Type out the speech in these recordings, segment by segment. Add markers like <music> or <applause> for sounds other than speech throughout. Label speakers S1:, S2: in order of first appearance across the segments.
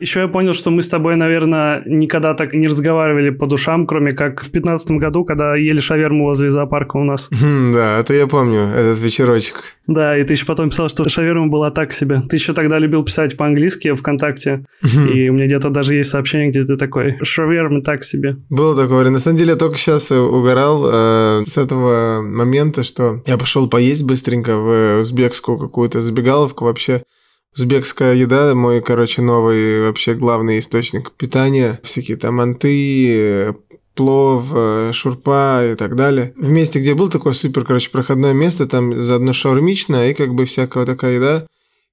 S1: Еще я понял, что мы с тобой, наверное, никогда так не разговаривали по душам, кроме как в пятнадцатом году, когда ели шаверму возле зоопарка у нас.
S2: Да, это я помню, этот вечерочек.
S1: Да, и ты еще потом писал, что шаверма была так себе. Ты еще тогда любил писать по-английски ВКонтакте, и у меня где-то даже есть сообщение, где ты такой, шаверма так себе.
S2: Было такое. На самом деле, я только сейчас угорал э, с этого момента, что я пошел поесть быстренько в узбекскую какую-то забегаловку вообще. Узбекская еда, мой, короче, новый вообще главный источник питания. Всякие там манты, плов, э, шурпа и так далее. В месте, где был такое супер, короче, проходное место, там заодно шаурмичная и как бы всякая такая еда.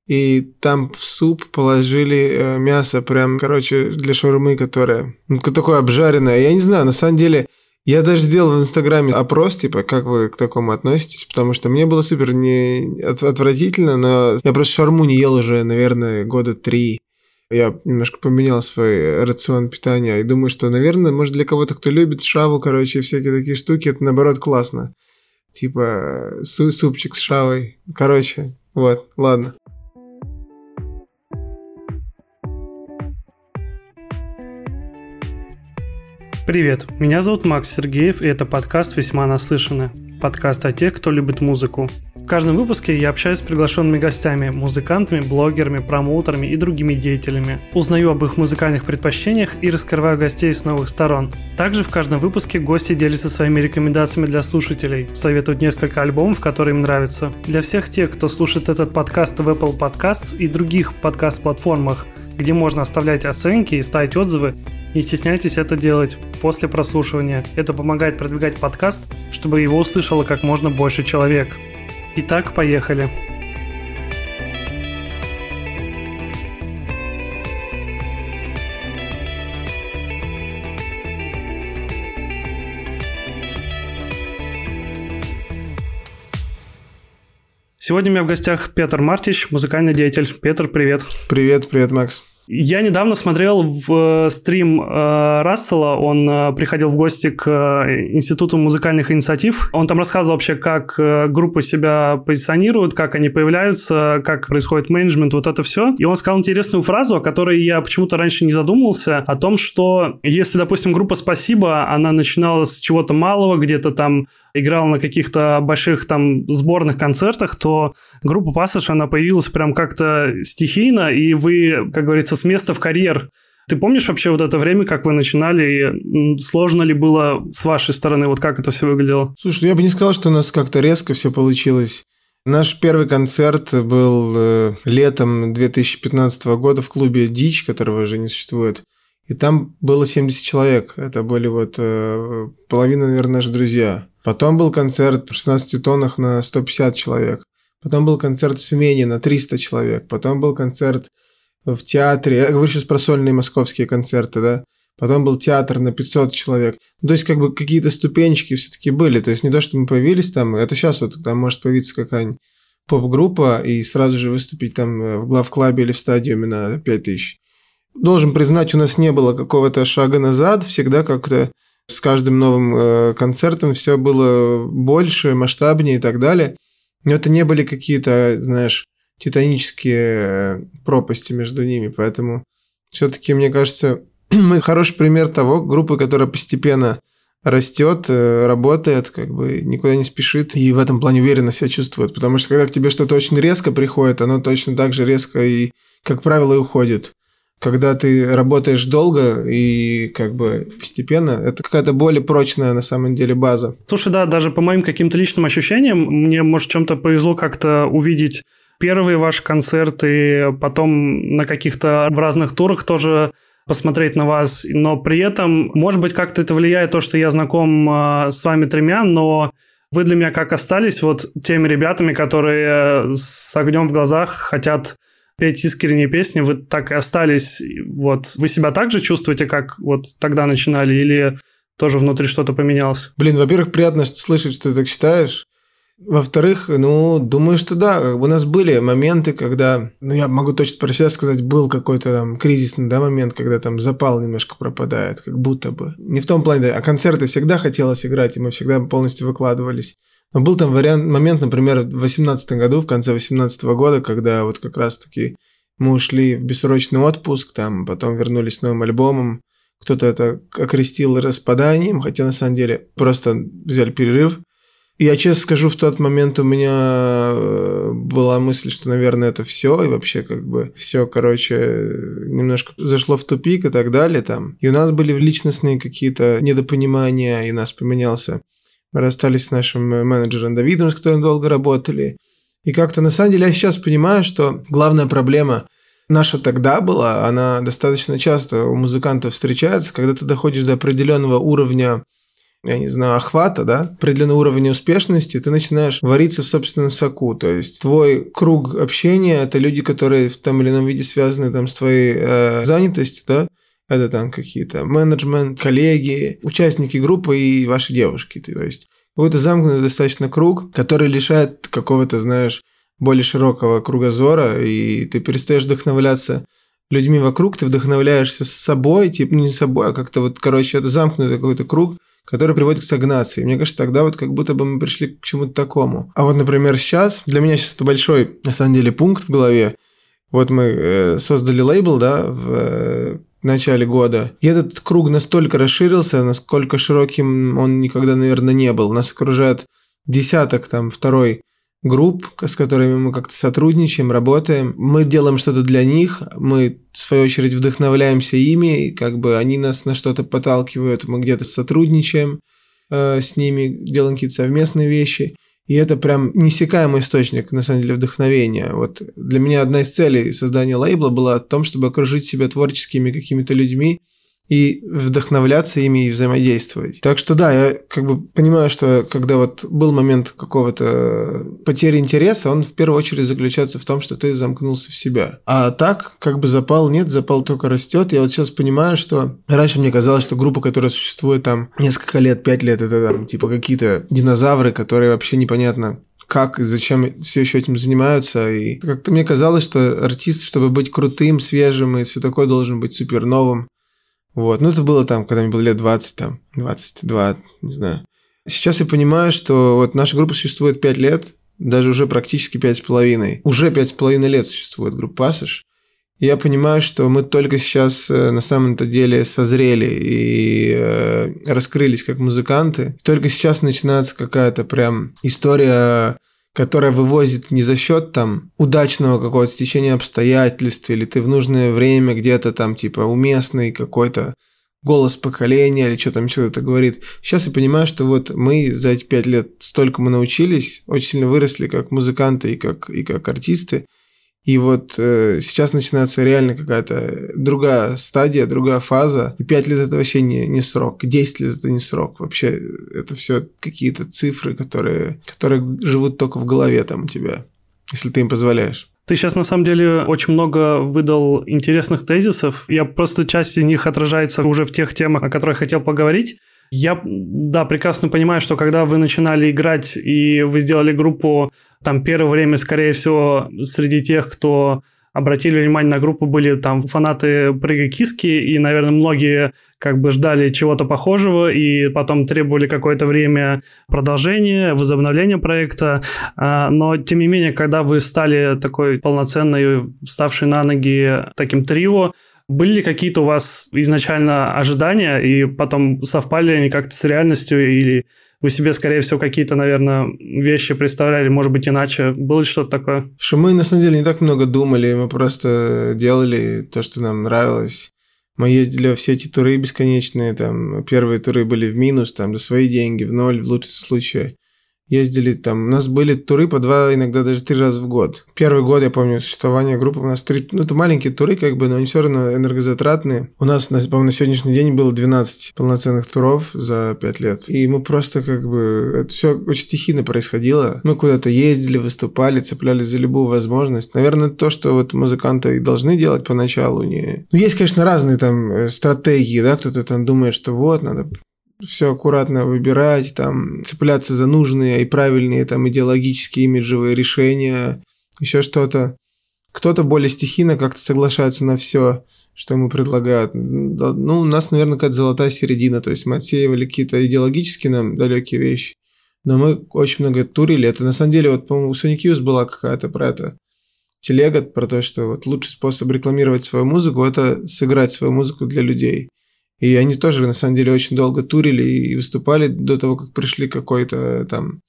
S2: И там в суп положили э, мясо прям, короче, для шаурмы, которое ну, такое обжаренное. Я не знаю, на самом деле, я даже сделал в Инстаграме опрос, типа, как вы к такому относитесь, потому что мне было супер не отвратительно, но я просто шарму не ел уже, наверное, года три. Я немножко поменял свой рацион питания и думаю, что, наверное, может для кого-то, кто любит шаву, короче, всякие такие штуки, это наоборот классно. Типа су супчик с шавой. Короче, вот, ладно.
S1: Привет, меня зовут Макс Сергеев, и это подкаст «Весьма наслышаны». Подкаст о тех, кто любит музыку. В каждом выпуске я общаюсь с приглашенными гостями, музыкантами, блогерами, промоутерами и другими деятелями. Узнаю об их музыкальных предпочтениях и раскрываю гостей с новых сторон. Также в каждом выпуске гости делятся своими рекомендациями для слушателей, советуют несколько альбомов, которые им нравятся. Для всех тех, кто слушает этот подкаст в Apple Podcasts и других подкаст-платформах, где можно оставлять оценки и ставить отзывы, не стесняйтесь это делать после прослушивания. Это помогает продвигать подкаст, чтобы его услышало как можно больше человек. Итак, поехали. Сегодня у меня в гостях Петр Мартич, музыкальный деятель. Петр, привет.
S2: Привет, привет, Макс.
S1: Я недавно смотрел в э, стрим э, Рассела, он э, приходил в гости к Институту музыкальных инициатив. Он там рассказывал вообще, как группы себя позиционируют, как они появляются, как происходит менеджмент, вот это все. И он сказал интересную фразу, о которой я почему-то раньше не задумывался, о том, что если, допустим, группа «Спасибо», она начинала с чего-то малого, где-то там играл на каких-то больших там сборных концертах, то группа Passage, она появилась прям как-то стихийно, и вы, как говорится, с места в карьер. Ты помнишь вообще вот это время, как вы начинали, и сложно ли было с вашей стороны, вот как это все выглядело?
S2: Слушай, ну я бы не сказал, что у нас как-то резко все получилось. Наш первый концерт был э, летом 2015 года в клубе «Дичь», которого уже не существует. И там было 70 человек. Это были вот э, половина, наверное, наши друзья. Потом был концерт в 16 тоннах на 150 человек. Потом был концерт в Смене на 300 человек. Потом был концерт в театре. Я говорю сейчас про сольные московские концерты, да. Потом был театр на 500 человек. Ну, то есть, как бы какие-то ступенчики все-таки были. То есть, не то, что мы появились там. Это сейчас вот там может появиться какая-нибудь поп-группа и сразу же выступить там э, в главклабе или в стадиуме на 5000. Должен признать, у нас не было какого-то шага назад. Всегда как-то с каждым новым э, концертом все было больше, масштабнее и так далее. Но это не были какие-то, знаешь, титанические э, пропасти между ними. Поэтому все-таки, мне кажется, <clears throat> мы хороший пример того, группы, которая постепенно растет, э, работает, как бы никуда не спешит и в этом плане уверенно себя чувствует. Потому что когда к тебе что-то очень резко приходит, оно точно так же резко и, как правило, и уходит когда ты работаешь долго и как бы постепенно, это какая-то более прочная на самом деле база.
S1: Слушай, да, даже по моим каким-то личным ощущениям, мне, может, чем-то повезло как-то увидеть первые ваши концерты, потом на каких-то в разных турах тоже посмотреть на вас, но при этом, может быть, как-то это влияет то, что я знаком э, с вами тремя, но вы для меня как остались вот теми ребятами, которые с огнем в глазах хотят петь искренние песни, вы так и остались. Вот вы себя так же чувствуете, как вот тогда начинали, или тоже внутри что-то поменялось?
S2: Блин, во-первых, приятно слышать, что ты так считаешь. Во-вторых, ну, думаю, что да, у нас были моменты, когда, ну, я могу точно про себя сказать, был какой-то там кризисный, да, момент, когда там запал немножко пропадает, как будто бы. Не в том плане, да, а концерты всегда хотелось играть, и мы всегда полностью выкладывались. Но был там вариант, момент, например, в 2018 году, в конце 2018 года, когда вот как раз-таки Мы ушли в бессрочный отпуск, там, потом вернулись с новым альбомом. Кто-то это окрестил распаданием, хотя на самом деле просто взяли перерыв. Я честно скажу, в тот момент у меня э, была мысль, что, наверное, это все, и вообще как бы все, короче, немножко зашло в тупик и так далее там. И у нас были личностные какие-то недопонимания, и нас поменялся. Мы расстались с нашим менеджером Давидом, с которым долго работали. И как-то на самом деле я сейчас понимаю, что главная проблема наша тогда была, она достаточно часто у музыкантов встречается, когда ты доходишь до определенного уровня я не знаю, охвата, да, определенного уровня успешности, ты начинаешь вариться в собственном соку. То есть твой круг общения – это люди, которые в том или ином виде связаны там, с твоей э, занятостью, да, это там какие-то менеджмент, коллеги, участники группы и ваши девушки. То есть какой-то замкнутый достаточно круг, который лишает какого-то, знаешь, более широкого кругозора, и ты перестаешь вдохновляться людьми вокруг, ты вдохновляешься с собой, типа, ну не собой, а как-то вот, короче, это замкнутый какой-то круг, который приводит к стагнации. Мне кажется, тогда вот как будто бы мы пришли к чему-то такому. А вот, например, сейчас, для меня сейчас это большой, на самом деле, пункт в голове. Вот мы э, создали лейбл, да, в э, начале года. И этот круг настолько расширился, насколько широким он никогда, наверное, не был. Нас окружает десяток, там, второй групп, с которыми мы как-то сотрудничаем, работаем. Мы делаем что-то для них, мы, в свою очередь, вдохновляемся ими, и как бы они нас на что-то подталкивают, мы где-то сотрудничаем э, с ними, делаем какие-то совместные вещи. И это прям несекаемый источник, на самом деле, вдохновения. Вот для меня одна из целей создания лейбла была в том, чтобы окружить себя творческими какими-то людьми, и вдохновляться ими и взаимодействовать. Так что да, я как бы понимаю, что когда вот был момент какого-то потери интереса, он в первую очередь заключается в том, что ты замкнулся в себя. А так, как бы запал нет, запал только растет. Я вот сейчас понимаю, что раньше мне казалось, что группа, которая существует там несколько лет, пять лет, это там типа какие-то динозавры, которые вообще непонятно как и зачем все еще этим занимаются. И как-то мне казалось, что артист, чтобы быть крутым, свежим и все такое, должен быть супер новым. Вот. Ну, это было там, когда мне было лет 20, там, 22, не знаю. Сейчас я понимаю, что вот наша группа существует 5 лет, даже уже практически 5,5. Уже 5,5 лет существует группа Пассаж. Я понимаю, что мы только сейчас э, на самом-то деле созрели и э, раскрылись как музыканты. Только сейчас начинается какая-то прям история которая вывозит не за счет там удачного какого-то стечения обстоятельств, или ты в нужное время где-то там типа уместный какой-то голос поколения или что там что то говорит. Сейчас я понимаю, что вот мы за эти пять лет столько мы научились, очень сильно выросли как музыканты и как, и как артисты, и вот э, сейчас начинается реально какая-то другая стадия, другая фаза. И 5 лет это вообще не, не срок. 10 лет это не срок. Вообще это все какие-то цифры, которые, которые живут только в голове там у тебя, если ты им позволяешь.
S1: Ты сейчас, на самом деле, очень много выдал интересных тезисов. Я просто часть из них отражается уже в тех темах, о которых хотел поговорить. Я, да, прекрасно понимаю, что когда вы начинали играть и вы сделали группу, там первое время, скорее всего, среди тех, кто обратили внимание на группу, были там фанаты прыгай киски, и, наверное, многие как бы ждали чего-то похожего, и потом требовали какое-то время продолжения, возобновления проекта. А, но, тем не менее, когда вы стали такой полноценной, вставшей на ноги таким трио, были ли какие-то у вас изначально ожидания, и потом совпали они как-то с реальностью, или вы себе, скорее всего, какие-то, наверное, вещи представляли, может быть, иначе? Было ли что-то такое?
S2: Что мы, на самом деле, не так много думали, мы просто делали то, что нам нравилось. Мы ездили во все эти туры бесконечные, там, первые туры были в минус, там, за свои деньги, в ноль, в лучшем случае ездили там. У нас были туры по два, иногда даже три раза в год. Первый год, я помню, существование группы, у нас три, ну, это маленькие туры, как бы, но они все равно энергозатратные. У нас, по-моему, на сегодняшний день было 12 полноценных туров за 5 лет. И мы просто, как бы, это все очень стихийно происходило. Мы куда-то ездили, выступали, цеплялись за любую возможность. Наверное, то, что вот музыканты и должны делать поначалу, не... Ну, есть, конечно, разные там э, стратегии, да, кто-то там думает, что вот, надо все аккуратно выбирать, там, цепляться за нужные и правильные там идеологические имиджевые решения, еще что-то. Кто-то более стихийно как-то соглашается на все, что ему предлагают. Ну, у нас, наверное, какая-то золотая середина, то есть мы отсеивали какие-то идеологически нам далекие вещи, но мы очень много турили. Это на самом деле, вот, по-моему, у Sonic Youth была какая-то про это телега про то, что вот лучший способ рекламировать свою музыку – это сыграть свою музыку для людей. И они тоже, на самом деле, очень долго турили и выступали до того, как пришли какой-то там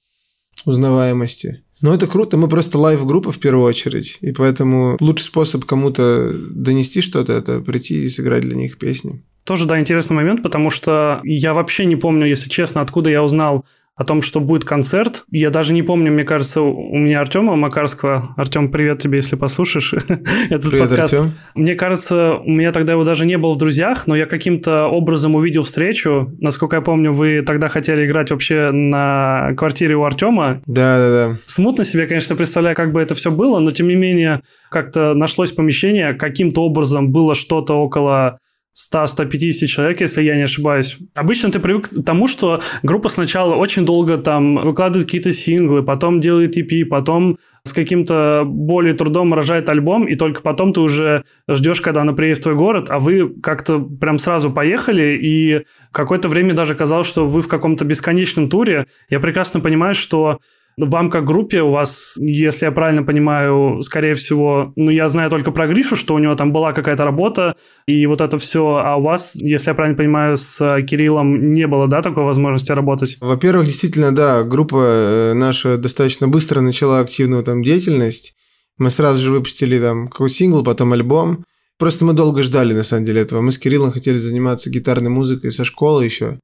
S2: узнаваемости. Но это круто, мы просто лайв-группа в первую очередь, и поэтому лучший способ кому-то донести что-то – это прийти и сыграть для них песни.
S1: Тоже, да, интересный момент, потому что я вообще не помню, если честно, откуда я узнал о том, что будет концерт. Я даже не помню, мне кажется, у меня Артема Макарского. Артем, привет тебе, если послушаешь <laughs> этот привет, подкаст. Артем. Мне кажется, у меня тогда его даже не было в друзьях, но я каким-то образом увидел встречу. Насколько я помню, вы тогда хотели играть вообще на квартире у Артема.
S2: Да, да, да.
S1: Смутно себе, конечно, представляю, как бы это все было, но тем не менее как-то нашлось помещение, каким-то образом было что-то около 100-150 человек, если я не ошибаюсь. Обычно ты привык к тому, что группа сначала очень долго там выкладывает какие-то синглы, потом делает EP, потом с каким-то более трудом рожает альбом, и только потом ты уже ждешь, когда она приедет в твой город, а вы как-то прям сразу поехали, и какое-то время даже казалось, что вы в каком-то бесконечном туре. Я прекрасно понимаю, что вам как группе, у вас, если я правильно понимаю, скорее всего, ну, я знаю только про Гришу, что у него там была какая-то работа, и вот это все, а у вас, если я правильно понимаю, с Кириллом не было, да, такой возможности работать?
S2: Во-первых, действительно, да, группа э, наша достаточно быстро начала активную там деятельность. Мы сразу же выпустили там какой сингл, потом альбом. Просто мы долго ждали, на самом деле, этого. Мы с Кириллом хотели заниматься гитарной музыкой со школы еще.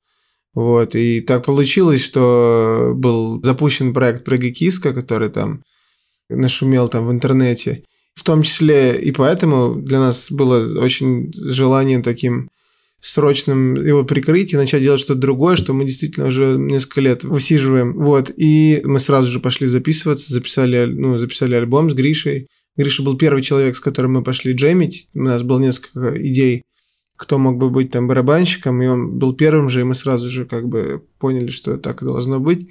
S2: Вот, и так получилось, что был запущен проект Прыгай Киска, который там нашумел там в интернете. В том числе и поэтому для нас было очень желание таким срочным его прикрыть и начать делать что-то другое, что мы действительно уже несколько лет высиживаем. Вот, и мы сразу же пошли записываться, записали, ну, записали альбом с Гришей. Гриша был первый человек, с которым мы пошли джемить. У нас было несколько идей кто мог бы быть там барабанщиком, и он был первым же, и мы сразу же как бы поняли, что так и должно быть.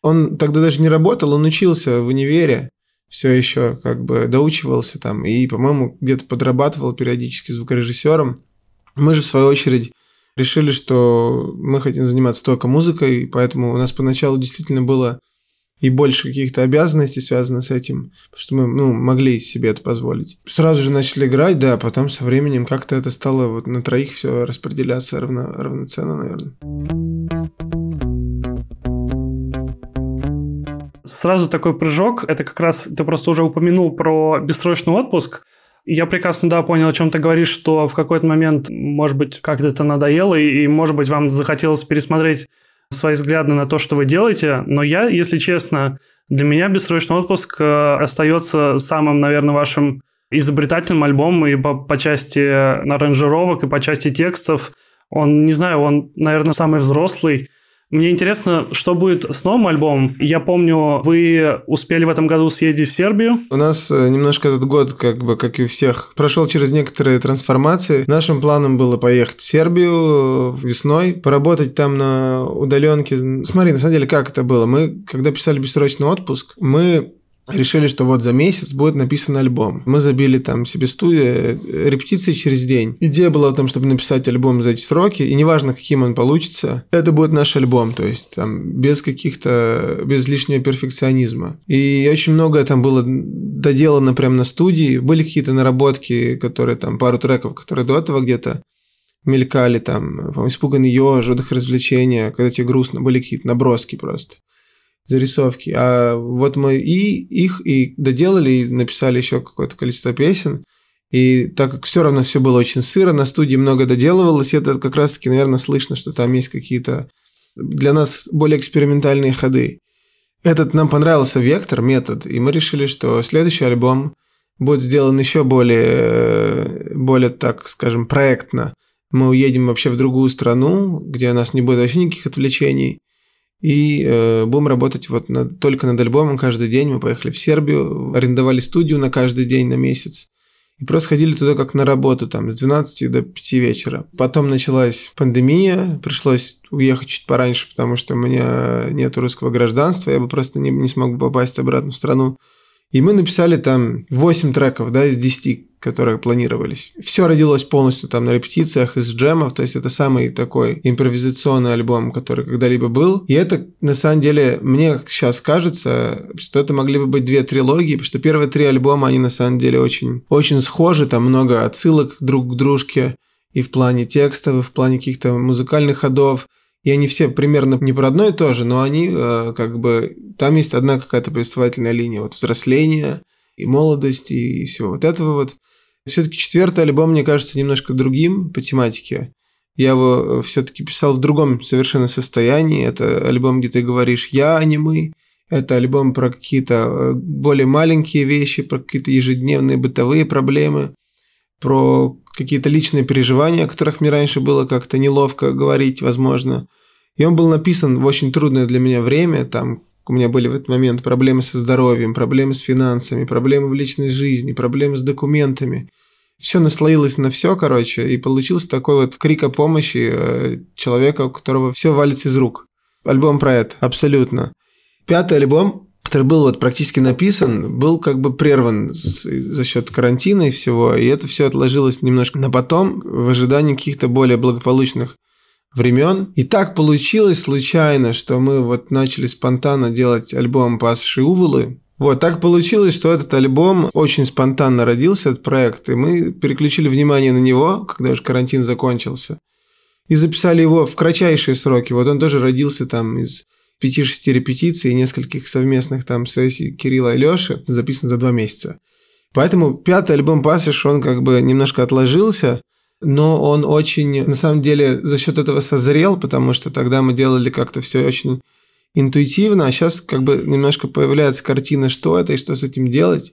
S2: Он тогда даже не работал, он учился в универе, все еще как бы доучивался там, и, по-моему, где-то подрабатывал периодически звукорежиссером. Мы же, в свою очередь, решили, что мы хотим заниматься только музыкой, поэтому у нас поначалу действительно было и больше каких-то обязанностей связано с этим, что мы ну, могли себе это позволить. Сразу же начали играть, да, потом со временем как-то это стало вот на троих все распределяться равно, равноценно, наверное.
S1: Сразу такой прыжок, это как раз ты просто уже упомянул про бессрочный отпуск. Я прекрасно, да, понял, о чем ты говоришь, что в какой-то момент, может быть, как-то это надоело, и, может быть, вам захотелось пересмотреть свои взгляды на то, что вы делаете, но я, если честно, для меня бессрочный отпуск э, остается самым, наверное, вашим изобретательным альбомом и по, по части аранжировок, и по части текстов. Он, не знаю, он, наверное, самый взрослый мне интересно, что будет с новым альбомом. Я помню, вы успели в этом году съездить в Сербию.
S2: У нас э, немножко этот год, как бы, как и у всех, прошел через некоторые трансформации. Нашим планом было поехать в Сербию э, весной, поработать там на удаленке. Смотри, на самом деле, как это было? Мы, когда писали бессрочный отпуск, мы решили, что вот за месяц будет написан альбом. Мы забили там себе студию, репетиции через день. Идея была в том, чтобы написать альбом за эти сроки, и неважно, каким он получится, это будет наш альбом, то есть там без каких-то, без лишнего перфекционизма. И очень многое там было доделано прямо на студии, были какие-то наработки, которые там, пару треков, которые до этого где-то мелькали там, «Испуганный еж», «Отдых развлечения», когда тебе грустно, были какие-то наброски просто зарисовки. А вот мы и их и доделали, и написали еще какое-то количество песен. И так как все равно все было очень сыро, на студии много доделывалось, это как раз-таки, наверное, слышно, что там есть какие-то для нас более экспериментальные ходы. Этот нам понравился вектор, метод, и мы решили, что следующий альбом будет сделан еще более, более, так скажем, проектно. Мы уедем вообще в другую страну, где у нас не будет вообще никаких отвлечений. И э, будем работать вот над, только над альбомом каждый день. Мы поехали в Сербию, арендовали студию на каждый день, на месяц. И просто ходили туда как на работу, там, с 12 до 5 вечера. Потом началась пандемия, пришлось уехать чуть пораньше, потому что у меня нет русского гражданства, я бы просто не, не смог попасть обратно в страну. И мы написали там 8 треков, да, из 10, которые планировались. Все родилось полностью там на репетициях из джемов, то есть это самый такой импровизационный альбом, который когда-либо был. И это, на самом деле, мне сейчас кажется, что это могли бы быть две трилогии, потому что первые три альбома, они на самом деле очень, очень схожи, там много отсылок друг к дружке и в плане текстов, и в плане каких-то музыкальных ходов. И они все примерно не про одно и то же, но они э, как бы... Там есть одна какая-то повествовательная линия. Вот взросление и молодость и всего вот этого вот. Все-таки четвертый альбом, мне кажется, немножко другим по тематике. Я его э, все-таки писал в другом совершенно состоянии. Это альбом, где ты говоришь «я», а не «мы». Это альбом про какие-то э, более маленькие вещи, про какие-то ежедневные бытовые проблемы, про какие-то личные переживания, о которых мне раньше было как-то неловко говорить, возможно. И он был написан в очень трудное для меня время, там у меня были в этот момент проблемы со здоровьем, проблемы с финансами, проблемы в личной жизни, проблемы с документами. Все наслоилось на все, короче, и получился такой вот крик о помощи э, человека, у которого все валится из рук. Альбом про это, абсолютно. Пятый альбом, который был вот практически написан, был как бы прерван за счет карантина и всего, и это все отложилось немножко на потом в ожидании каких-то более благополучных времен. И так получилось случайно, что мы вот начали спонтанно делать альбом «Пасши Уволы». Вот, так получилось, что этот альбом очень спонтанно родился, этот проект, и мы переключили внимание на него, когда уж карантин закончился, и записали его в кратчайшие сроки. Вот он тоже родился там из 5-6 репетиций и нескольких совместных там сессий Кирилла и Лёши, записан за два месяца. Поэтому пятый альбом «Пассаж», он как бы немножко отложился, но он очень, на самом деле, за счет этого созрел, потому что тогда мы делали как-то все очень интуитивно, а сейчас как бы немножко появляется картина, что это и что с этим делать.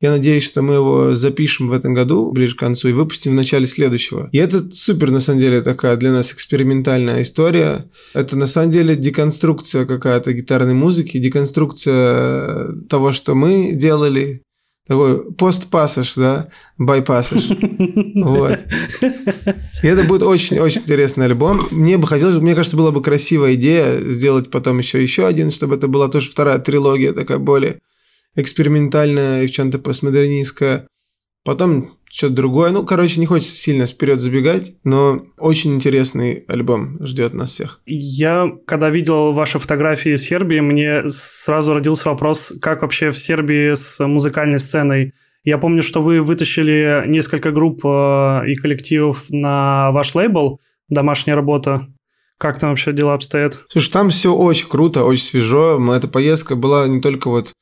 S2: Я надеюсь, что мы его запишем в этом году, ближе к концу, и выпустим в начале следующего. И это супер, на самом деле, такая для нас экспериментальная история. Это, на самом деле, деконструкция какая-то гитарной музыки, деконструкция того, что мы делали, такой постпассаж, да, байпассаж. <laughs> Вот. И это будет очень-очень интересный альбом. Мне бы хотелось, мне кажется, была бы красивая идея сделать потом еще еще один, чтобы это была тоже вторая трилогия, такая более экспериментальная и в чем-то постмодернистская. Потом что-то другое. Ну, короче, не хочется сильно вперед забегать, но очень интересный альбом ждет нас всех.
S1: Я, когда видел ваши фотографии из Сербии, мне сразу родился вопрос, как вообще в Сербии с музыкальной сценой. Я помню, что вы вытащили несколько групп э, и коллективов на ваш лейбл «Домашняя работа». Как там вообще дела обстоят?
S2: Слушай, там все очень круто, очень свежо. Эта поездка была не только вот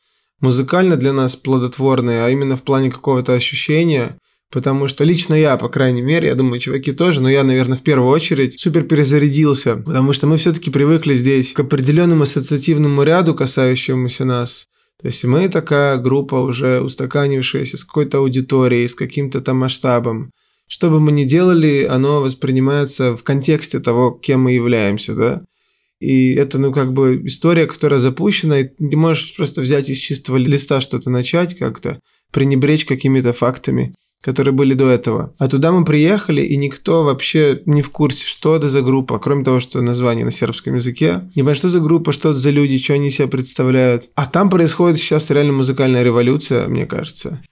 S2: музыкально для нас плодотворной, а именно в плане какого-то ощущения. Потому что лично я, по крайней мере, я думаю, чуваки тоже, но я, наверное, в первую очередь супер перезарядился, потому что мы все-таки привыкли здесь к определенному ассоциативному ряду, касающемуся нас. То есть мы такая группа уже устаканившаяся с какой-то аудиторией, с каким-то там масштабом. Что бы мы ни делали, оно воспринимается в контексте того, кем мы являемся, да. И это, ну, как бы история, которая запущена, и ты можешь просто взять из чистого листа что-то начать как-то, пренебречь какими-то фактами которые были до этого. А туда мы приехали, и никто вообще не в курсе, что это за группа, кроме того, что название на сербском языке. Не понимаю, что за группа, что это за люди, что они себя представляют. А там происходит сейчас реально музыкальная революция, мне кажется.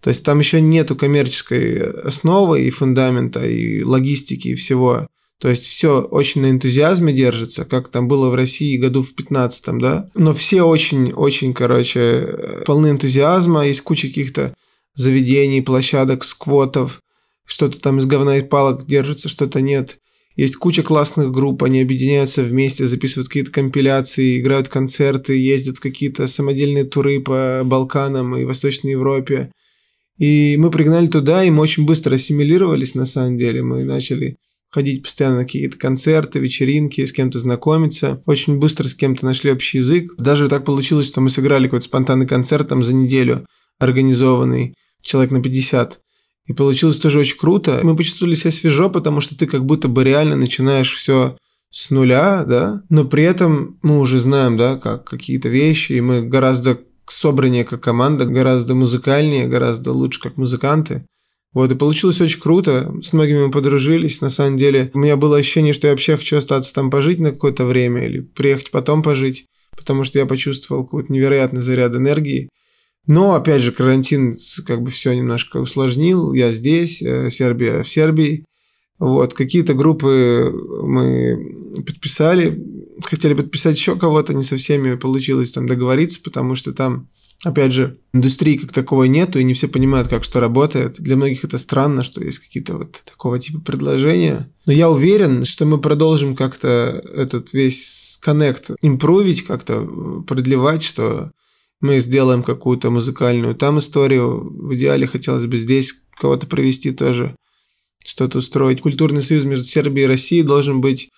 S2: То есть там еще нету коммерческой основы и фундамента, и логистики, и всего. То есть все очень на энтузиазме держится, как там было в России году в 15 да. Но все очень-очень, короче, полны энтузиазма, есть куча каких-то заведений, площадок, сквотов, что-то там из говна и палок держится, что-то нет. Есть куча классных групп, они объединяются вместе, записывают какие-то компиляции, играют концерты, ездят в какие-то самодельные туры по Балканам и Восточной Европе. И мы пригнали туда, и мы очень быстро ассимилировались на самом деле. Мы начали ходить постоянно на какие-то концерты, вечеринки, с кем-то знакомиться. Очень быстро с кем-то нашли общий язык. Даже так получилось, что мы сыграли какой-то спонтанный концерт там за неделю организованный человек на 50. И получилось тоже очень круто. Мы почувствовали себя свежо, потому что ты как будто бы реально начинаешь все с нуля, да, но при этом мы уже знаем, да, как какие-то вещи, и мы гораздо собраннее как команда, гораздо музыкальнее, гораздо лучше как музыканты. Вот, и получилось очень круто. С многими мы подружились. На самом деле, у меня было ощущение, что я вообще хочу остаться там пожить на какое-то время или приехать потом пожить, потому что я почувствовал какой-то невероятный заряд энергии Но, опять же, карантин как бы все немножко усложнил. Я здесь, э, Сербия в Сербии. Вот, какие-то группы мы подписали, хотели подписать еще кого-то, не со всеми получилось там договориться, потому что там, опять же, индустрии как таковой нету, и не все понимают, как что работает. Для многих это странно, что есть какие-то вот такого типа предложения. Но я уверен, что мы продолжим как-то этот весь коннект импровить, как-то продлевать, что мы сделаем какую-то музыкальную там историю. В идеале хотелось бы здесь кого-то провести тоже что-то устроить. Культурный союз между Сербией и Россией должен быть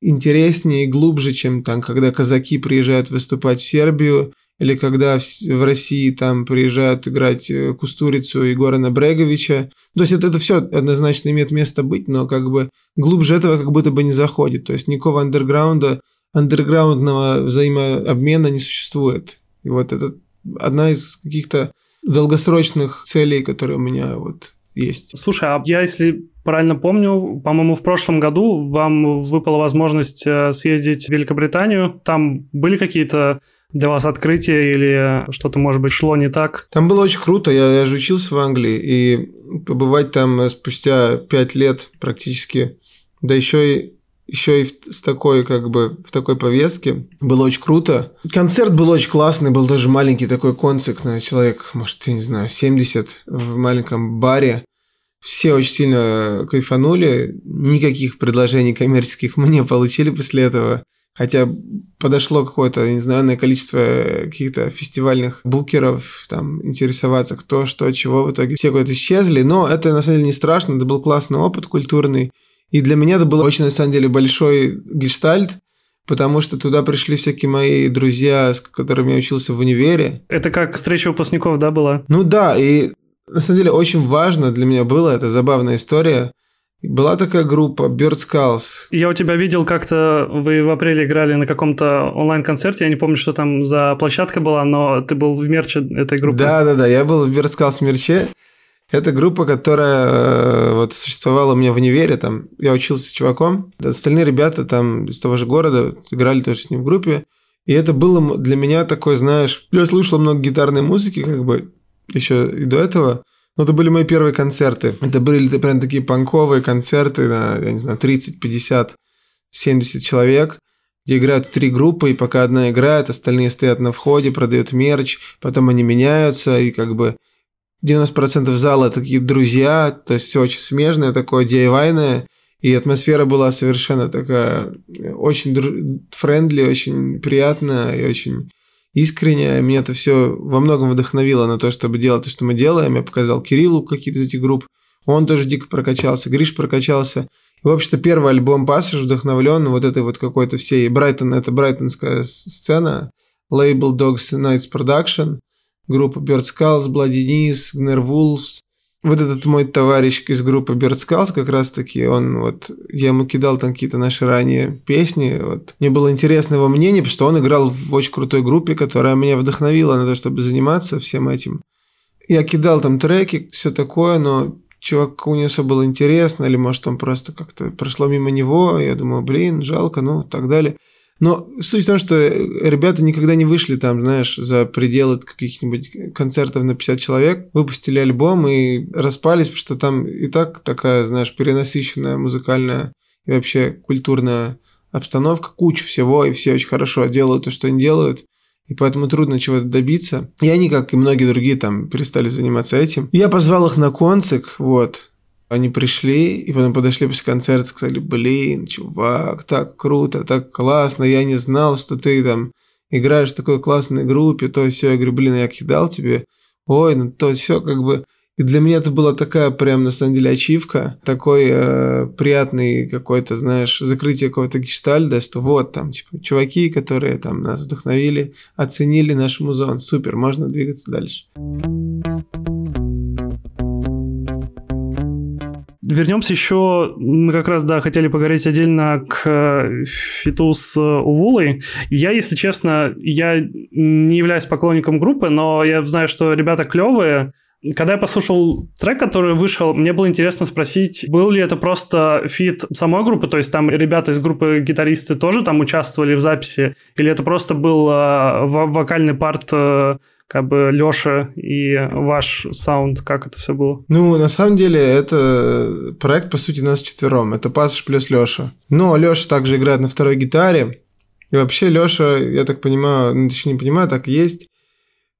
S2: интереснее и глубже, чем там, когда казаки приезжают выступать в Сербию, или когда в России там приезжают играть э, Кустурицу и Горана Бреговича. То есть это, это все однозначно имеет место быть, но как бы глубже этого как будто бы не заходит. То есть никакого андерграунда, андерграундного взаимообмена не существует. И вот это одна из каких-то долгосрочных целей, которые у меня вот есть.
S1: Слушай, а я, если правильно помню, по-моему, в прошлом году вам выпала возможность э, съездить в Великобританию. Там были какие-то для вас открытия или что-то, может быть, шло не так?
S2: Там было очень круто. Я, я же учился в Англии, и побывать там спустя пять лет практически, да еще и еще и с такой, как бы, в такой повестке. Было очень круто. Концерт был очень классный, был тоже маленький такой концерт на человек, может, я не знаю, 70 в маленьком баре. Все очень сильно кайфанули. Никаких предложений коммерческих мы не получили после этого. Хотя подошло какое-то, не знаю, количество каких-то фестивальных букеров, там, интересоваться, кто, что, чего. В итоге все куда-то исчезли. Но это, на самом деле, не страшно. Это был классный опыт культурный. И для меня это был очень, на самом деле, большой гештальт, потому что туда пришли всякие мои друзья, с которыми я учился в универе.
S1: Это как встреча выпускников, да, была?
S2: Ну да, и на самом деле очень важно для меня было, это забавная история. Была такая группа Bird Skulls.
S1: Я у тебя видел как-то, вы в апреле играли на каком-то онлайн-концерте, я не помню, что там за площадка была, но ты был в мерче этой группы.
S2: Да-да-да, я был в Bird Skulls мерче. Это группа, которая э, вот существовала у меня в универе, там я учился с чуваком, остальные ребята там из того же города играли тоже с ним в группе, и это было для меня такой, знаешь, я слушал много гитарной музыки, как бы еще и до этого, но это были мои первые концерты. Это были прям такие панковые концерты на, я не знаю, 30, 50, 70 человек, где играют три группы, и пока одна играет, остальные стоят на входе, продают мерч, потом они меняются, и как бы 90% зала такие друзья, то есть все очень смежное, такое DIY ное, и атмосфера была совершенно такая очень friendly, очень приятная и очень искренняя. Меня это все во многом вдохновило на то, чтобы делать то, что мы делаем. Я показал Кириллу какие-то из этих групп. Он тоже дико прокачался, Гриш прокачался. И, в общем-то, первый альбом «Пассаж» вдохновлен вот этой вот какой-то всей Брайтон, это брайтонская сцена, лейбл Dogs Nights Production – группа Bloody Knees, Gner Wolves. Вот этот мой товарищ из группы Skulls как раз-таки, он вот, я ему кидал там какие-то наши ранние песни, вот. Мне было интересно его мнение, потому что он играл в очень крутой группе, которая меня вдохновила на то, чтобы заниматься всем этим. Я кидал там треки, все такое, но чуваку не особо было интересно, или может он просто как-то прошло мимо него, я думаю, блин, жалко, ну, так далее. Но суть в том, что ребята никогда не вышли там, знаешь, за пределы каких-нибудь концертов на 50 человек, выпустили альбом и распались, потому что там и так такая, знаешь, перенасыщенная музыкальная и вообще культурная обстановка, куча всего, и все очень хорошо делают то, что они делают и поэтому трудно чего-то добиться. И они, как и многие другие, там перестали заниматься этим. Я позвал их на концерт, вот, они пришли, и потом подошли после концерта, сказали, блин, чувак, так круто, так классно, я не знал, что ты там играешь в такой классной группе, то все, я говорю, блин, я кидал тебе, ой, ну то все как бы... И для меня это была такая прям, на самом деле, ачивка, такой э, приятный какой-то, знаешь, закрытие какого-то гештальда, что вот там, типа, чуваки, которые там нас вдохновили, оценили наш музон, супер, можно двигаться дальше.
S1: Вернемся еще, мы как раз, да, хотели поговорить отдельно к э, фиту с э, Увулой. Я, если честно, я не являюсь поклонником группы, но я знаю, что ребята клевые. Когда я послушал трек, который вышел, мне было интересно спросить, был ли это просто фит самой группы, то есть там ребята из группы гитаристы тоже там участвовали в записи, или это просто был э, вокальный парт э, как бы Лёша и ваш саунд, как это все было?
S2: Ну, на самом деле, это проект, по сути, нас четвером. Это Пасош плюс Лёша. Но Лёша также играет на второй гитаре. И вообще Лёша, я так понимаю, ну, точнее не понимаю, так и есть.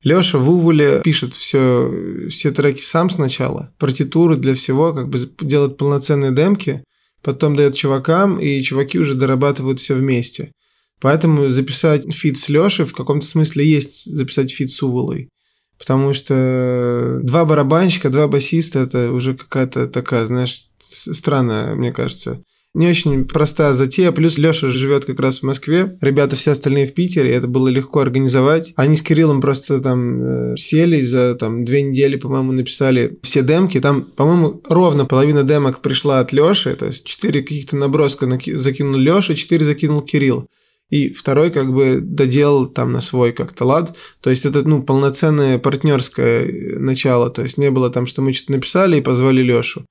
S2: Лёша в Увуле пишет все, все треки сам сначала, партитуру для всего, как бы делает полноценные демки, потом дает чувакам, и чуваки уже дорабатывают все вместе. Поэтому записать фит с Лешей в каком-то смысле есть записать фит с Увулой. Потому что два барабанщика, два басиста – это уже какая-то такая, знаешь, странная, мне кажется. Не очень простая затея. Плюс Леша живет как раз в Москве. Ребята все остальные в Питере. Это было легко организовать. Они с Кириллом просто там э, сели за там две недели, по-моему, написали все демки. Там, по-моему, ровно половина демок пришла от Леши. То есть четыре каких-то наброска закинул Леша, четыре закинул Кирилл и второй как бы доделал там на свой как-то лад. То есть это, ну, полноценное партнерское начало. То есть не было там, что мы что-то написали и позвали Лешу.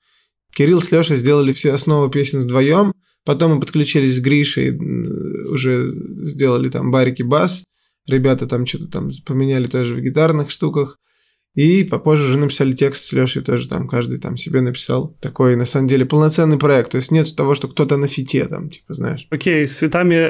S2: Кирилл с Лешей сделали все основы песен вдвоем. Потом мы подключились с Гришей, уже сделали там барики бас. Ребята там что-то там поменяли тоже в гитарных штуках. И попозже уже написали текст с Лешей тоже там, каждый там себе написал. Такой, на самом деле, полноценный проект. То есть нет того, что кто-то на фите там, типа, знаешь.
S1: Окей, с фитами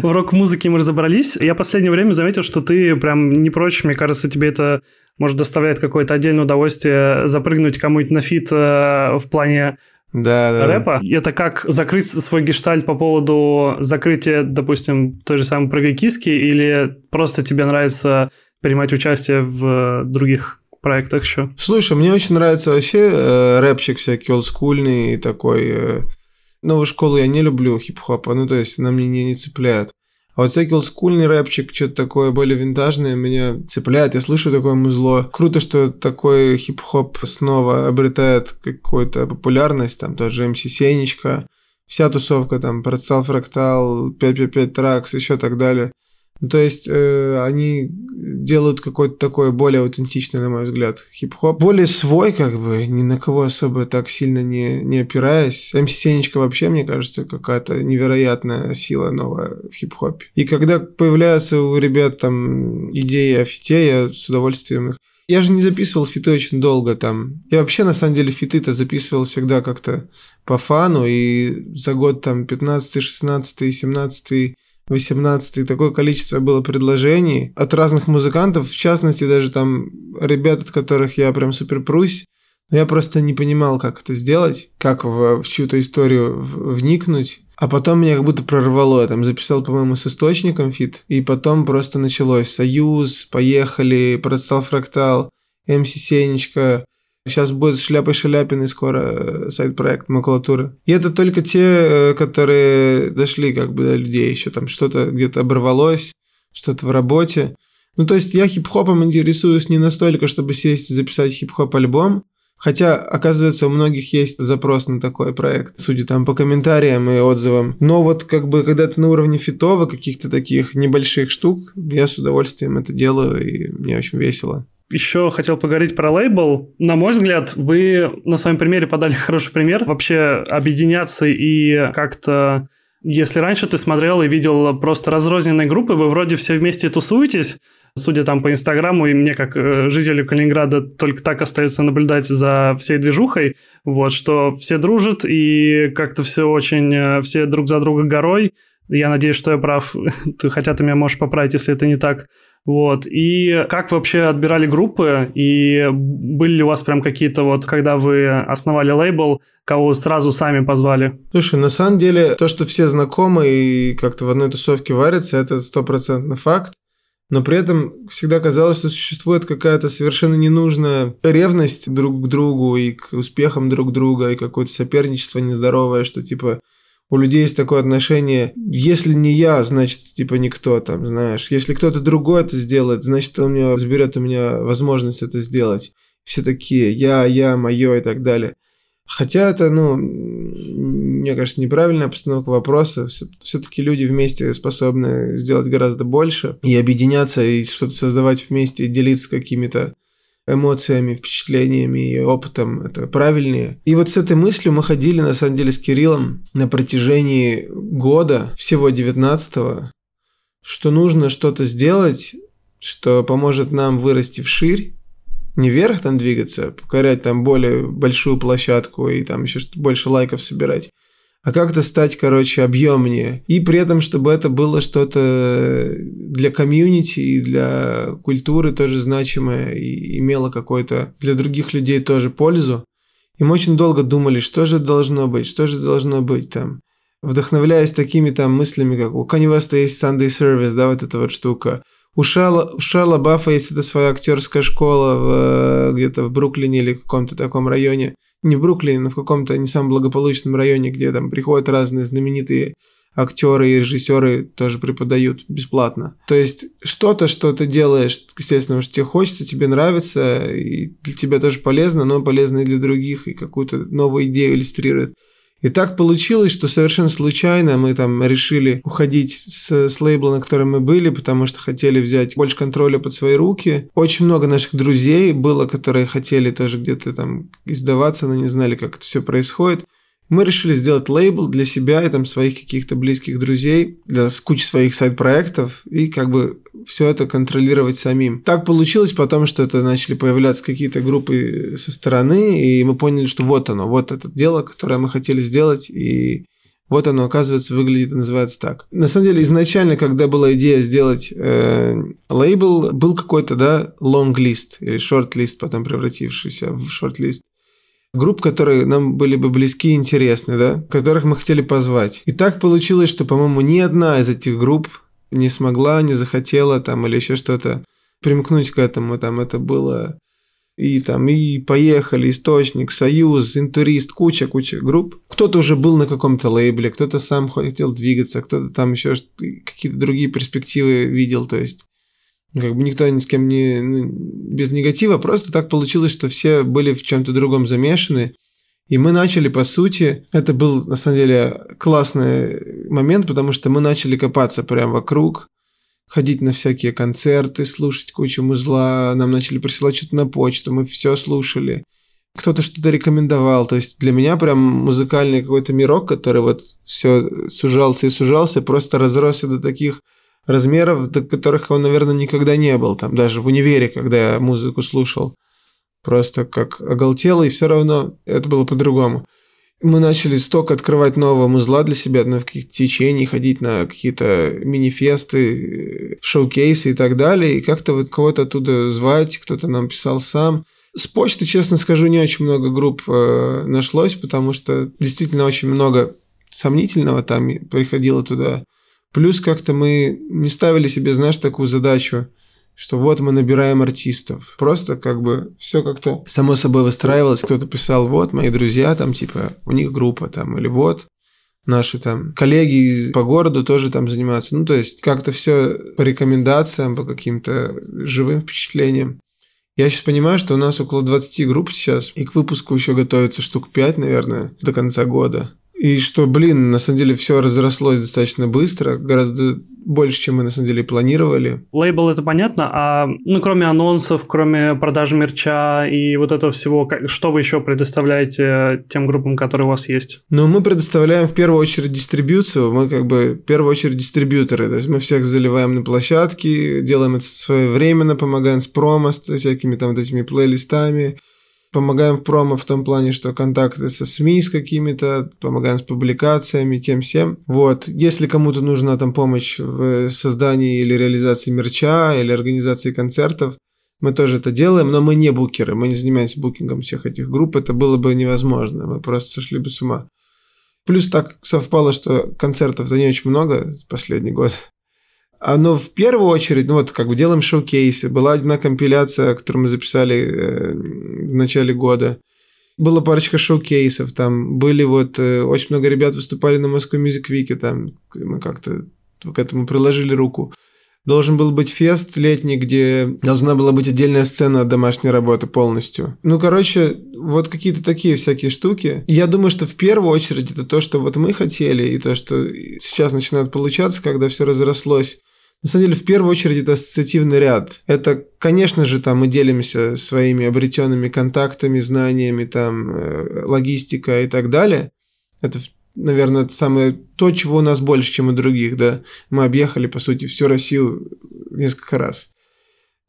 S1: <laughs> в рок-музыке мы разобрались. Я последнее время заметил, что ты прям не прочь, мне кажется, тебе это может доставляет какое-то отдельное удовольствие запрыгнуть кому-нибудь на фит э, в плане
S2: да, да,
S1: рэпа. Да. Это как закрыть свой гештальт по поводу закрытия, допустим, той же самой прыгай киски, или просто тебе нравится принимать участие в других проектах еще?
S2: Слушай, мне очень нравится вообще э, рэпчик всякий олдскульный такой. Э, новую школу я не люблю хип-хопа, ну то есть она мне не, не цепляет. А вот всякий олдскульный рэпчик, что-то такое более винтажное, меня цепляет. Я слышу такое музло. Круто, что такой хип-хоп снова обретает какую-то популярность. Там тот же МС Сенечка, вся тусовка, там, Продстал Фрактал, 555 Тракс, еще так далее. Ну, то есть э, они делают какой-то такой более аутентичный, на мой взгляд, хип-хоп. Более свой, как бы, ни на кого особо так сильно не, не опираясь. МС Сенечка вообще, мне кажется, какая-то невероятная сила новая в хип-хопе. И когда появляются у ребят там идеи о фите, я с удовольствием их я же не записывал фиты очень долго там. Я вообще, на самом деле, фиты-то записывал всегда как-то по фану, и за год там 15, 16, 17 18 такое количество было предложений от разных музыкантов, в частности, даже там ребят, от которых я прям супер прусь. Но я просто не понимал, как это сделать, как в, в чью-то историю вникнуть. А потом меня как будто прорвало. Я там записал, по-моему, с источником фит. И потом просто началось Союз, Поехали, Продстал Фрактал, МС Сенечка, Сейчас будет шляпой Шаляпиной скоро э, сайт-проект макулатуры. И это только те, э, которые дошли как бы до людей. Еще там что-то где-то оборвалось, что-то в работе. Ну, то есть я хип-хопом интересуюсь не настолько, чтобы сесть и записать хип-хоп альбом, Хотя, оказывается, у многих есть запрос на такой проект, судя там по комментариям и отзывам. Но вот как бы, когда ты на уровне фитова, каких-то таких небольших штук, я с удовольствием это делаю, и мне очень весело
S1: еще хотел поговорить про лейбл. На мой взгляд, вы на своем примере подали хороший пример. Вообще объединяться и как-то... Если раньше ты смотрел и видел просто разрозненные группы, вы вроде все вместе тусуетесь, судя там по Инстаграму, и мне как э, жителю Калининграда только так остается наблюдать за всей движухой, вот, что все дружат и как-то все очень, э, все друг за друга горой. Я надеюсь, что я прав, <laughs> хотя ты меня можешь поправить, если это не так. Вот. И как вообще отбирали группы? И были ли у вас прям какие-то вот, когда вы основали лейбл, кого сразу сами позвали?
S2: Слушай, на самом деле, то, что все знакомы и как-то в одной тусовке варятся, это стопроцентный факт. Но при этом всегда казалось, что существует какая-то совершенно ненужная ревность друг к другу и к успехам друг друга, и какое-то соперничество нездоровое, что типа у людей есть такое отношение, если не я, значит, типа никто там, знаешь. Если кто-то другой это сделает, значит, он мне заберет у меня возможность это сделать. Все такие, я, я, мое и так далее. Хотя это, ну, мне кажется, неправильная постановка вопроса. Все-таки люди вместе способны сделать гораздо больше и объединяться, и что-то создавать вместе, и делиться какими-то эмоциями, впечатлениями и опытом, это правильнее. И вот с этой мыслью мы ходили, на самом деле, с Кириллом на протяжении года, всего 19-го, что нужно что-то сделать что поможет нам вырасти вширь, не вверх там двигаться, покорять там более большую площадку и там еще больше лайков собирать, а как-то стать, короче, объемнее. И при этом, чтобы это было что-то для комьюнити и для культуры тоже значимое и имело какой-то для других людей тоже пользу. И мы очень долго думали, что же должно быть, что же должно быть там. Вдохновляясь такими там мыслями, как у Kanye West есть Sunday Service, да, вот эта вот штука. У Шарла, у Шарла Баффа есть эта своя актерская школа в, где-то в Бруклине или в каком-то таком районе не в Бруклине, но в каком-то не самом благополучном районе, где там приходят разные знаменитые актеры и режиссеры тоже преподают бесплатно. То есть что-то, что ты делаешь, естественно, что тебе хочется, тебе нравится, и для тебя тоже полезно, но полезно и для других, и какую-то новую идею иллюстрирует. И так получилось, что совершенно случайно мы там решили уходить с, с лейбла, на котором мы были, потому что хотели взять больше контроля под свои руки. Очень много наших друзей было, которые хотели тоже где-то там издаваться, но не знали, как это все происходит. Мы решили сделать лейбл для себя и там своих каких-то близких друзей, для кучи своих сайт-проектов и как бы все это контролировать самим. Так получилось потом, что это начали появляться какие-то группы со стороны, и мы поняли, что вот оно, вот это дело, которое мы хотели сделать, и вот оно, оказывается, выглядит и называется так. На самом деле, изначально, когда была идея сделать э, лейбл, был какой-то, да, long list или short list, потом превратившийся в short list групп, которые нам были бы близки и интересны, да, которых мы хотели позвать. И так получилось, что, по-моему, ни одна из этих групп не смогла, не захотела там или еще что-то примкнуть к этому. Там это было и там и поехали, Источник, Союз, Интурист, куча-куча групп. Кто-то уже был на каком-то лейбле, кто-то сам хотел двигаться, кто-то там еще какие-то другие перспективы видел, то есть как бы никто ни с кем не ну, без негатива, просто так получилось, что все были в чем-то другом замешаны. И мы начали, по сути, это был на самом деле классный момент, потому что мы начали копаться прямо вокруг, ходить на всякие концерты, слушать кучу музла, нам начали присылать что-то на почту, мы все слушали. Кто-то что-то рекомендовал. То есть для меня прям музыкальный какой-то мирок, который вот все сужался и сужался, просто разросся до таких размеров, до которых он, наверное, никогда не был. Там даже в универе, когда я музыку слушал, просто как оголтело, и все равно это было по-другому. Мы начали столько открывать нового музла для себя, на каких-то течений, ходить на какие-то манифесты, шоу-кейсы и так далее, и как-то вот кого-то оттуда звать, кто-то нам писал сам. С почты, честно скажу, не очень много групп э, нашлось, потому что действительно очень много сомнительного там приходило туда. Плюс как-то мы не ставили себе, знаешь, такую задачу, что вот мы набираем артистов. Просто как бы все как-то само собой выстраивалось. Кто-то писал, вот мои друзья, там типа у них группа там, или вот наши там коллеги по городу тоже там занимаются. Ну, то есть как-то все по рекомендациям, по каким-то живым впечатлениям. Я сейчас понимаю, что у нас около 20 групп сейчас, и к выпуску еще готовится штук 5, наверное, до конца года. И что, блин, на самом деле все разрослось достаточно быстро, гораздо больше, чем мы на самом деле планировали.
S1: Лейбл это понятно, а ну кроме анонсов, кроме продажи мерча и вот этого всего, что вы еще предоставляете тем группам, которые у вас есть?
S2: Ну, мы предоставляем в первую очередь дистрибьюцию, мы как бы в первую очередь дистрибьюторы, то есть мы всех заливаем на площадки, делаем это своевременно, помогаем с промо, с всякими там вот этими плейлистами, помогаем в промо в том плане, что контакты со СМИ с какими-то, помогаем с публикациями, тем всем. Вот. Если кому-то нужна там помощь в создании или реализации мерча, или организации концертов, мы тоже это делаем, но мы не букеры, мы не занимаемся букингом всех этих групп, это было бы невозможно, мы просто сошли бы с ума. Плюс так совпало, что концертов-то не очень много последний год. Оно в первую очередь, ну вот как бы делаем шоу-кейсы. Была одна компиляция, которую мы записали э, в начале года. Была парочка шоу-кейсов, там были вот, э, очень много ребят выступали на Moscow Music Week, там мы как-то к этому приложили руку. Должен был быть фест летний, где должна была быть отдельная сцена от домашней работы полностью. Ну, короче, вот какие-то такие всякие штуки. Я думаю, что в первую очередь это то, что вот мы хотели, и то, что сейчас начинает получаться, когда все разрослось. На самом деле, в первую очередь, это ассоциативный ряд. Это, конечно же, там мы делимся своими обретенными контактами, знаниями, там, э, логистика и так далее. Это, наверное, самое то, чего у нас больше, чем у других, да. Мы объехали, по сути, всю Россию несколько раз.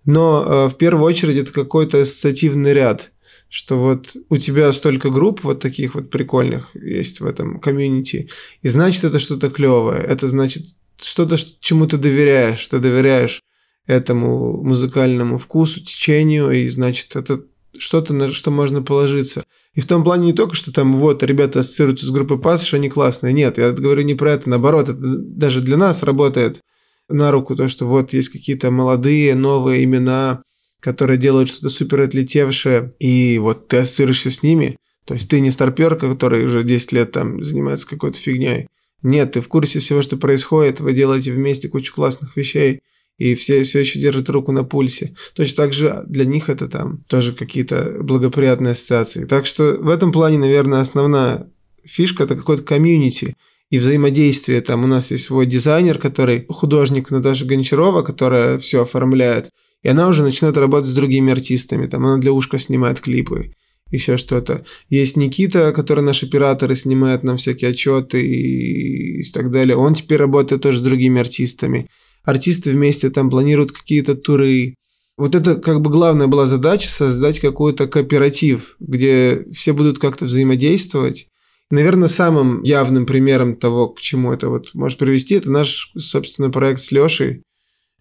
S2: Но э, в первую очередь это какой-то ассоциативный ряд, что вот у тебя столько групп вот таких вот прикольных есть в этом комьюнити, и значит это что-то клевое, это значит что-то, чему ты доверяешь, ты доверяешь этому музыкальному вкусу, течению, и значит это что-то, на что можно положиться. И в том плане не только, что там вот ребята ассоциируются с группой Пассаж, они классные. Нет, я говорю не про это, наоборот, это даже для нас работает на руку то, что вот есть какие-то молодые, новые имена, которые делают что-то супер отлетевшее, и вот ты ассоциируешься с ними. То есть ты не старперка, который уже 10 лет там занимается какой-то фигней. Нет, ты в курсе всего, что происходит, вы делаете вместе кучу классных вещей, и все все еще держат руку на пульсе. Точно так же для них это там тоже какие-то благоприятные ассоциации. Так что в этом плане, наверное, основная фишка – это какой-то комьюнити и взаимодействие. Там у нас есть свой дизайнер, который художник Наташа Гончарова, которая все оформляет. И она уже начинает работать с другими артистами. Там она для ушка снимает клипы еще что-то. Есть Никита, который наш оператор и снимает нам всякие отчеты и, и так далее. Он теперь работает тоже с другими артистами артисты вместе там планируют какие-то туры. Вот это как бы главная была задача создать какой-то кооператив, где все будут как-то взаимодействовать. Наверное, самым явным примером того, к чему это вот может привести, это наш, собственно, проект с Лешей,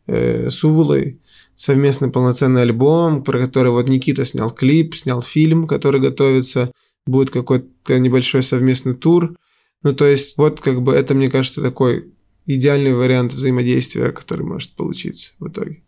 S2: э, с совместный полноценный альбом, про который вот Никита снял клип, снял фильм, который готовится, будет какой-то небольшой совместный тур. Ну, то есть, вот как бы это, мне кажется, такой идеальный вариант взаимодействия, который может получиться в итоге.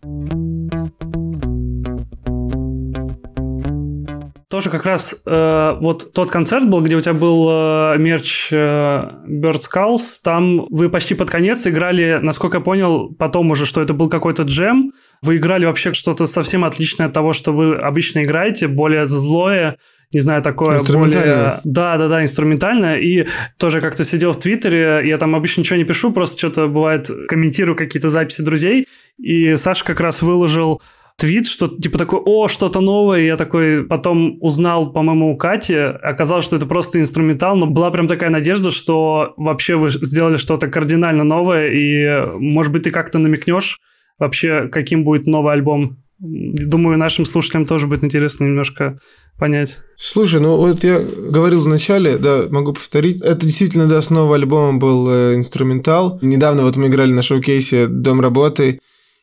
S1: Тоже как раз э, вот тот концерт был, где у тебя был э, мерч э, Bird Skulls, там вы почти под конец играли, насколько я понял, потом уже, что это был какой-то джем, вы играли вообще что-то совсем отличное от того, что вы обычно играете, более злое, не знаю, такое более... Да, да, да, инструментальное. И тоже как-то сидел в Твиттере, я там обычно ничего не пишу, просто что-то бывает комментирую какие-то записи друзей, и Саша как раз выложил твит, что типа такой, о, что-то новое, я такой потом узнал, по-моему, у Кати, оказалось, что это просто инструментал, но была прям такая надежда, что вообще вы сделали что-то кардинально новое, и, может быть, ты как-то намекнешь вообще, каким будет новый альбом Думаю, нашим слушателям тоже будет интересно немножко понять.
S2: Слушай, ну вот я говорил вначале, да, могу повторить. Это действительно, да, снова альбом был э, инструментал. Недавно вот мы играли на шоу-кейсе «Дом работы».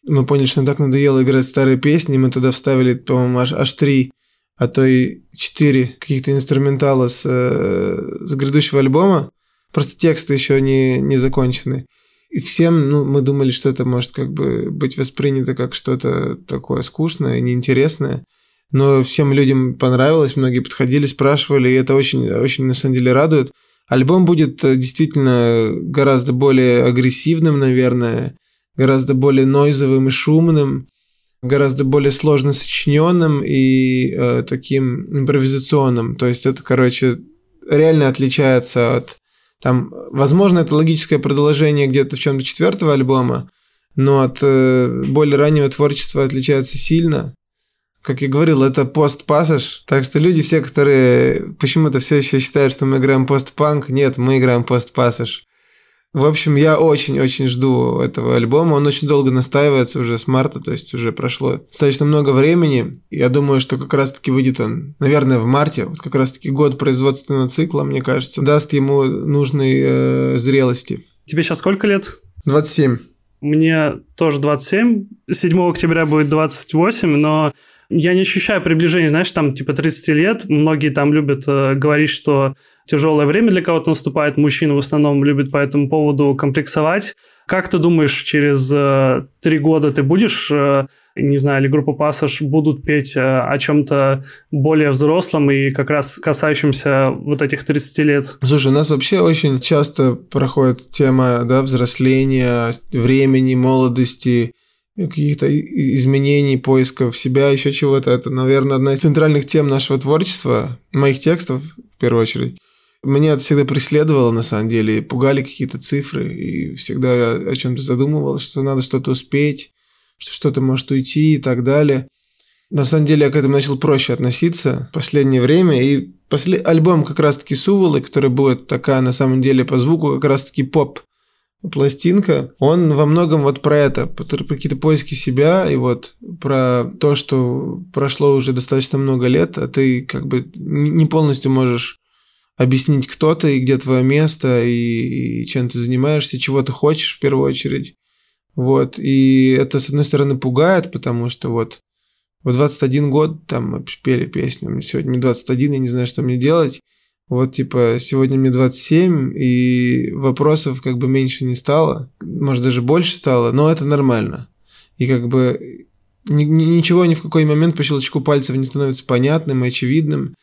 S2: Мы поняли, что нам так надоело играть старые песни. Мы туда вставили, по-моему, аж, аж три, а то и четыре каких-то инструментала с, э, с грядущего альбома. Просто тексты еще не, не закончены. И всем, ну, мы думали, что это может как бы быть воспринято как что-то такое скучное, неинтересное. Но всем людям понравилось, многие подходили, спрашивали, и это очень, очень на самом деле радует. Альбом будет э, действительно гораздо более агрессивным, наверное, гораздо более нойзовым и шумным, гораздо более сложно сочиненным и э, таким импровизационным. То есть это, короче, реально отличается от там, возможно, это логическое продолжение где-то в чем-то четвертого альбома, но от э, более раннего творчества отличается сильно. Как я говорил, это пост-пассаж, так что люди все, которые почему-то все еще считают, что мы играем пост-панк, нет, мы играем пост-пассаж. В общем, я очень-очень жду этого альбома. Он очень долго настаивается уже с марта, то есть уже прошло достаточно много времени. Я думаю, что как раз-таки выйдет он, наверное, в марте. Вот как раз-таки год производственного цикла, мне кажется, даст ему нужной э, зрелости.
S1: Тебе сейчас сколько лет?
S2: 27.
S1: Мне тоже 27. 7 октября будет 28, но я не ощущаю приближения, знаешь, там типа 30 лет. Многие там любят э, говорить, что тяжелое время для кого-то наступает. Мужчины в основном любят по этому поводу комплексовать. Как ты думаешь, через э, три года ты будешь, э, не знаю, или группа Пассаж будут петь э, о чем-то более взрослом и как раз касающемся вот этих 30 лет?
S2: Слушай, у нас вообще очень часто проходит тема да, взросления, времени, молодости, каких-то изменений, поисков себя, еще чего-то. Это, наверное, одна из центральных тем нашего творчества, моих текстов, в первую очередь. Меня это всегда преследовало, на самом деле, пугали какие-то цифры, и всегда я о чем-то задумывался, что надо что-то успеть, что что-то может уйти и так далее. На самом деле я к этому начал проще относиться в последнее время, и после... альбом как раз-таки Суволы, который будет такая, на самом деле, по звуку как раз-таки поп пластинка, он во многом вот про это, про какие-то поиски себя и вот про то, что прошло уже достаточно много лет, а ты как бы не полностью можешь объяснить, кто ты и где твое место, и, и чем ты занимаешься, чего ты хочешь в первую очередь. Вот, и это, с одной стороны, пугает, потому что вот в 21 год там мы пели песню, мне сегодня мне 21, я не знаю, что мне делать. Вот, типа, сегодня мне 27, и вопросов как бы меньше не стало, может, даже больше стало, но это нормально. И как бы ни, ничего ни в какой момент по щелчку пальцев не становится понятным и очевидным.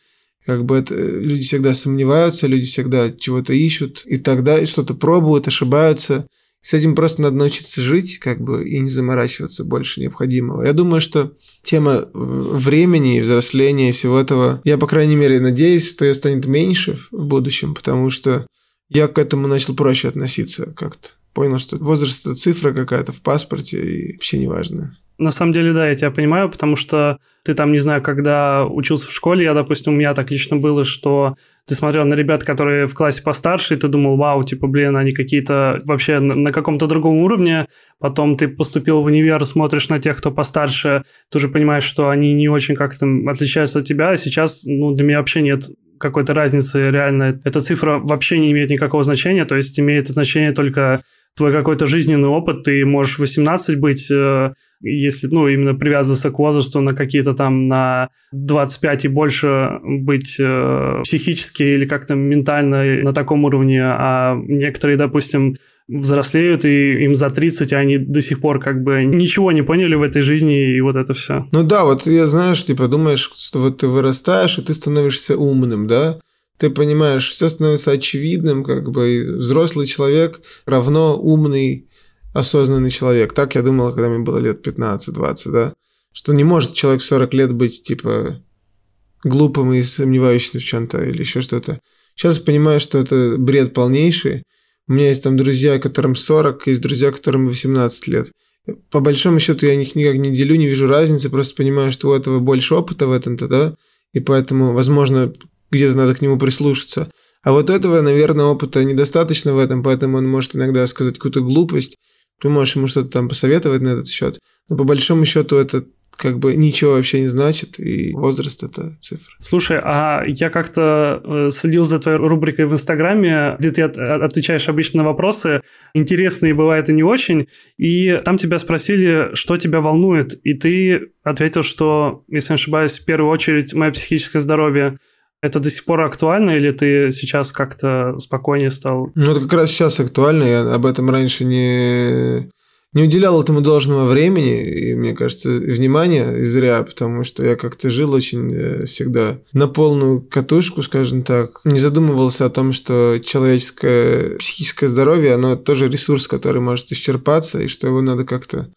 S2: Как бы это, люди всегда сомневаются, люди всегда чего-то ищут, и тогда и что-то пробуют, ошибаются. С этим просто надо научиться жить, как бы, и не заморачиваться больше необходимого. Я думаю, что тема времени, взросления и всего этого, я, по крайней мере, надеюсь, что ее станет меньше в будущем, потому что я к этому начал проще относиться как-то. Понял, что возраст – это цифра какая-то в паспорте, и вообще не важно.
S1: На самом деле, да, я тебя понимаю, потому что ты там, не знаю, когда учился в школе, я, допустим, у меня так лично было, что ты смотрел на ребят, которые в классе постарше, и ты думал, вау, типа, блин, они какие-то вообще на, на каком-то другом уровне. Потом ты поступил в универ, смотришь на тех, кто постарше, ты уже понимаешь, что они не очень как-то отличаются от тебя. А сейчас, ну, для меня вообще нет какой-то разницы реально. Эта цифра вообще не имеет никакого значения, то есть имеет значение только твой какой-то жизненный опыт, ты можешь 18 быть, э, если, ну, именно привязываться к возрасту на какие-то там на 25 и больше быть э, психически или как-то ментально на таком уровне, а некоторые, допустим, взрослеют, и им за 30, а они до сих пор как бы ничего не поняли в этой жизни, и вот это все.
S2: Ну да, вот я, знаешь, типа думаешь, что вот ты вырастаешь, и ты становишься умным, да? ты понимаешь, все становится очевидным, как бы взрослый человек равно умный, осознанный человек. Так я думал, когда мне было лет 15-20, да, что не может человек в 40 лет быть, типа, глупым и сомневающимся в чем-то или еще что-то. Сейчас я понимаю, что это бред полнейший. У меня есть там друзья, которым 40, есть друзья, которым 18 лет. По большому счету я их никак не делю, не вижу разницы, просто понимаю, что у этого больше опыта в этом-то, да, и поэтому, возможно, где-то надо к нему прислушаться. А вот этого, наверное, опыта недостаточно в этом, поэтому он может иногда сказать какую-то глупость. Ты можешь ему что-то там посоветовать на этот счет. Но по большому счету это как бы ничего вообще не значит, и возраст – это цифра.
S1: Слушай, а я как-то э, следил за твоей рубрикой в Инстаграме, где ты отвечаешь обычно на вопросы, интересные бывают и не очень, и там тебя спросили, что тебя волнует, и ты ответил, что, если не ошибаюсь, в первую очередь мое психическое здоровье – это до сих пор актуально, или ты сейчас как-то спокойнее стал?
S2: Ну, это как раз сейчас актуально. Я об этом раньше не, не уделял этому должного времени, и, мне кажется, внимания и зря, потому что я как-то жил очень э, всегда на полную катушку, скажем так. Не задумывался о том, что человеческое психическое здоровье, оно тоже ресурс, который может исчерпаться, и что его надо как-то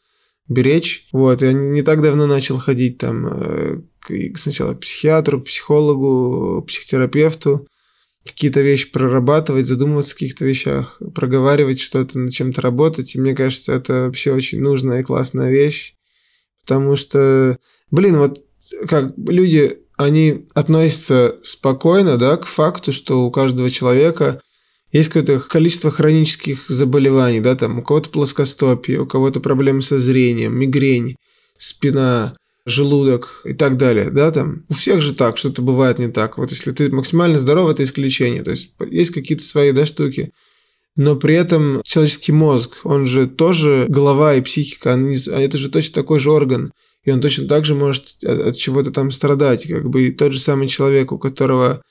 S2: беречь. Вот, я не так давно начал ходить там э, сначала к психиатру, психологу, психотерапевту, какие-то вещи прорабатывать, задумываться о каких-то вещах, проговаривать что-то, над чем-то работать. И мне кажется, это вообще очень нужная и классная вещь, потому что, блин, вот как люди, они относятся спокойно, да, к факту, что у каждого человека есть какое-то количество хронических заболеваний, да, там у кого-то плоскостопие, у кого-то проблемы со зрением, мигрень, спина, желудок и так далее, да, там. У всех же так, что-то бывает не так. Вот если ты максимально здоров, это исключение, то есть есть какие-то свои, да, штуки, но при этом человеческий мозг, он же тоже голова и психика, они, это же точно такой же орган, и он точно так же может от, от чего-то там страдать, как бы и тот же самый человек, у которого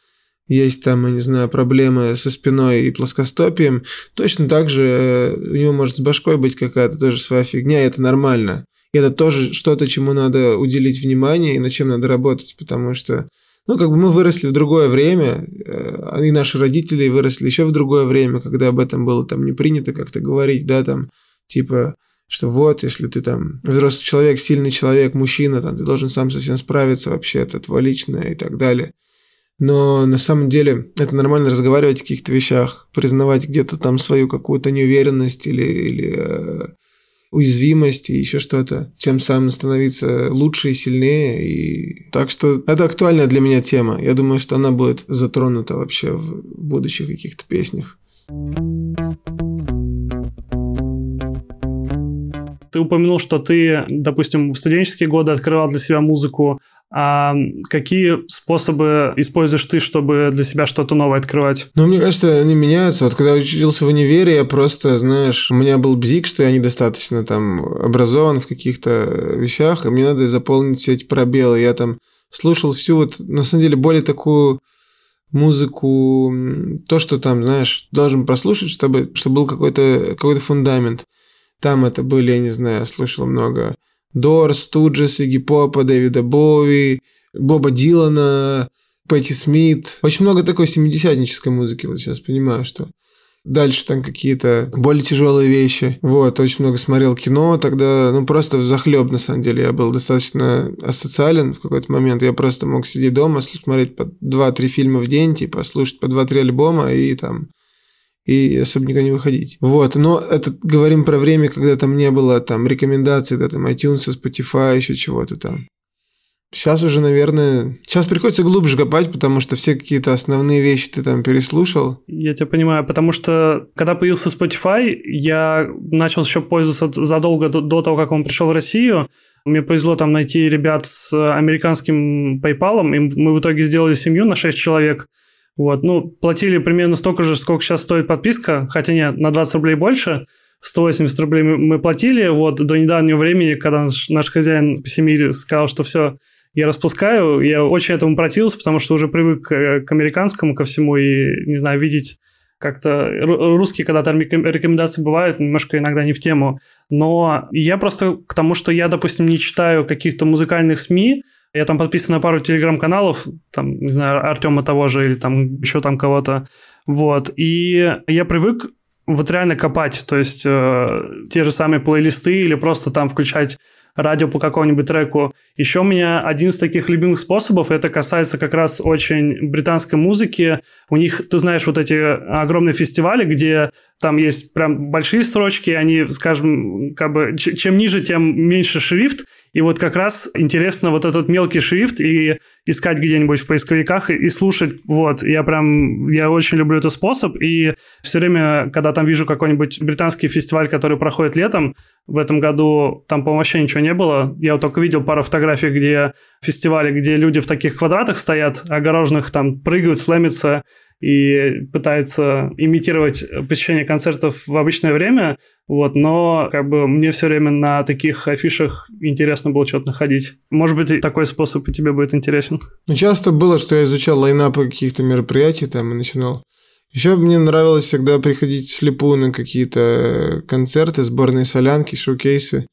S2: есть там, я не знаю, проблемы со спиной и плоскостопием, точно так же э, у него может с башкой быть какая-то тоже своя фигня, и это нормально. И это тоже что-то, чему надо уделить внимание и над чем надо работать, потому что, ну, как бы мы выросли в другое время, э, и наши родители выросли еще в другое время, когда об этом было там не принято как-то говорить, да, там, типа, что вот, если ты там взрослый человек, сильный человек, мужчина, там, ты должен сам совсем справиться вообще, это твое личное и так далее. Но на самом деле это нормально разговаривать о каких-то вещах, признавать где-то там свою какую-то неуверенность или, или э, уязвимость и еще что-то, тем самым становиться лучше и сильнее. И... Так что это актуальная для меня тема. Я думаю, что она будет затронута вообще в будущих каких-то песнях.
S1: ты упомянул, что ты, допустим, в студенческие годы открывал для себя музыку. А какие способы используешь ты, чтобы для себя что-то новое открывать?
S2: Ну, мне кажется, они меняются. Вот когда я учился в универе, я просто, знаешь, у меня был бзик, что я недостаточно там образован в каких-то вещах, и мне надо заполнить все эти пробелы. Я там слушал всю вот, на самом деле, более такую музыку, то, что там, знаешь, должен прослушать, чтобы, чтобы был какой-то какой фундамент. Там это были, я не знаю, слушал много Дорс, Туджес, Игги Попа, Дэвида Боуи, Боба Дилана, Пэтти Смит. Очень много такой семидесятнической музыки, вот сейчас понимаю, что Дальше там какие-то более тяжелые вещи. Вот, очень много смотрел кино. Тогда, ну, просто захлеб, на самом деле. Я был достаточно асоциален в какой-то момент. Я просто мог сидеть дома, смотреть по 2-3 фильма в день, типа, слушать по 2-3 альбома и там и особо никуда не выходить. Вот, но это говорим про время, когда там не было там рекомендаций, да, там iTunes, Spotify, еще чего-то там. Сейчас уже, наверное, сейчас приходится глубже копать, потому что все какие-то основные вещи ты там переслушал.
S1: Я тебя понимаю, потому что когда появился Spotify, я начал еще пользоваться задолго до, до того, как он пришел в Россию. Мне повезло там найти ребят с американским PayPal, и мы в итоге сделали семью на 6 человек – вот, ну, платили примерно столько же, сколько сейчас стоит подписка, хотя нет, на 20 рублей больше. 180 рублей мы платили, вот, до недавнего времени, когда наш, наш хозяин по семье сказал, что все, я распускаю, я очень этому противился, потому что уже привык к, к американскому, ко всему, и, не знаю, видеть как-то русские, когда там рекомендации бывают, немножко иногда не в тему. Но я просто к тому, что я, допустим, не читаю каких-то музыкальных СМИ, я там подписан на пару телеграм-каналов, там, не знаю, Артема того же или там еще там кого-то. Вот. И я привык вот реально копать, то есть э, те же самые плейлисты или просто там включать радио по какому-нибудь треку. Еще у меня один из таких любимых способов, это касается как раз очень британской музыки. У них, ты знаешь, вот эти огромные фестивали, где там есть прям большие строчки, они, скажем, как бы чем ниже, тем меньше шрифт, и вот как раз интересно вот этот мелкий шрифт и искать где-нибудь в поисковиках и, и слушать. Вот, я прям, я очень люблю этот способ. И все время, когда там вижу какой-нибудь британский фестиваль, который проходит летом, в этом году там, по-моему, вообще ничего не было. Я вот только видел пару фотографий, где фестивали, где люди в таких квадратах стоят, огороженных там прыгают, слэмятся, и пытается имитировать посещение концертов в обычное время, вот, но как бы мне все время на таких афишах интересно было что-то находить. Может быть, такой способ и тебе будет интересен.
S2: Ну, часто было, что я изучал лайнапы каких-то мероприятий там и начинал еще мне нравилось всегда приходить вслепую на какие-то концерты, сборные солянки, шоу-кейсы,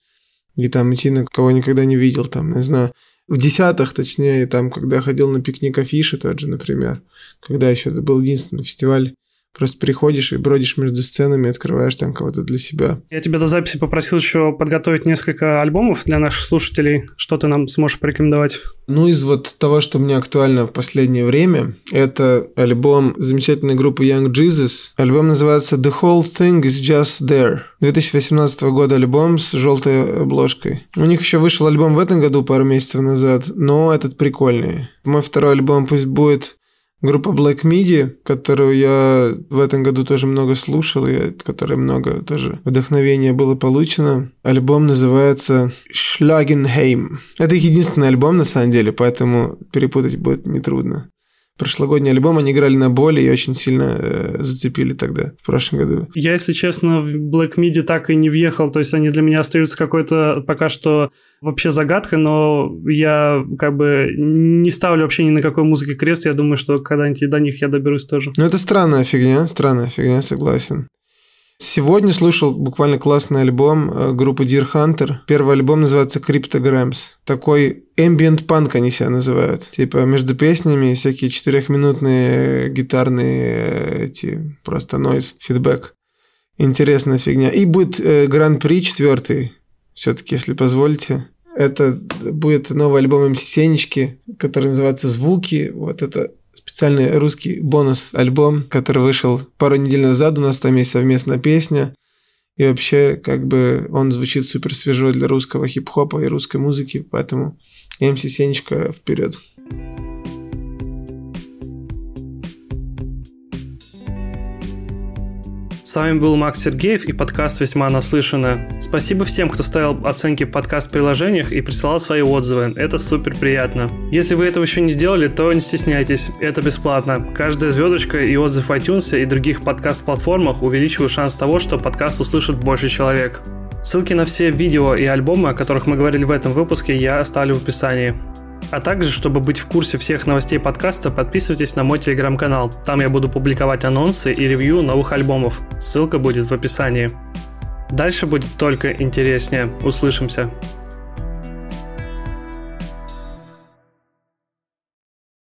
S2: и там идти на кого никогда не видел, там, не знаю, в десятых, точнее, там, когда ходил на пикник афиши тот же, например, когда еще это был единственный фестиваль Просто приходишь и бродишь между сценами, открываешь там кого-то для себя.
S1: Я тебя до записи попросил еще подготовить несколько альбомов для наших слушателей. Что ты нам сможешь порекомендовать?
S2: Ну, из вот того, что мне актуально в последнее время, это альбом замечательной группы Young Jesus. Альбом называется The Whole Thing is Just There. 2018 года альбом с желтой обложкой. У них еще вышел альбом в этом году, пару месяцев назад, но этот прикольный. Мой второй альбом пусть будет Группа Black Midi, которую я в этом году тоже много слушал, и от которой много тоже вдохновения было получено. Альбом называется Schlagenheim. Это их единственный альбом на самом деле, поэтому перепутать будет нетрудно прошлогодний альбом, они играли на боли и очень сильно э, зацепили тогда, в прошлом году.
S1: Я, если честно, в Black Midi так и не въехал, то есть они для меня остаются какой-то пока что вообще загадкой, но я как бы не ставлю вообще ни на какой музыке крест, я думаю, что когда-нибудь до них я доберусь тоже.
S2: Ну это странная фигня, странная фигня, согласен. Сегодня слушал буквально классный альбом э, группы Deer Hunter. Первый альбом называется Cryptograms. Такой ambient панк они себя называют. Типа между песнями всякие четырехминутные гитарные эти просто нойз, фидбэк. Интересная фигня. И будет э, Гран-при четвертый. Все-таки, если позволите. Это будет новый альбом МС Сенечки, который называется «Звуки». Вот это специальный русский бонус-альбом, который вышел пару недель назад. У нас там есть совместная песня. И вообще, как бы, он звучит супер свежо для русского хип-хопа и русской музыки, поэтому МС Сенечка вперед.
S1: С вами был Макс Сергеев и подкаст «Весьма наслышано». Спасибо всем, кто ставил оценки в подкаст-приложениях и присылал свои отзывы. Это супер приятно. Если вы этого еще не сделали, то не стесняйтесь. Это бесплатно. Каждая звездочка и отзыв в iTunes и других подкаст-платформах увеличивают шанс того, что подкаст услышит больше человек. Ссылки на все видео и альбомы, о которых мы говорили в этом выпуске, я оставлю в описании. А также, чтобы быть в курсе всех новостей подкаста, подписывайтесь на мой телеграм-канал. Там я буду публиковать анонсы и ревью новых альбомов. Ссылка будет в описании. Дальше будет только интереснее. Услышимся.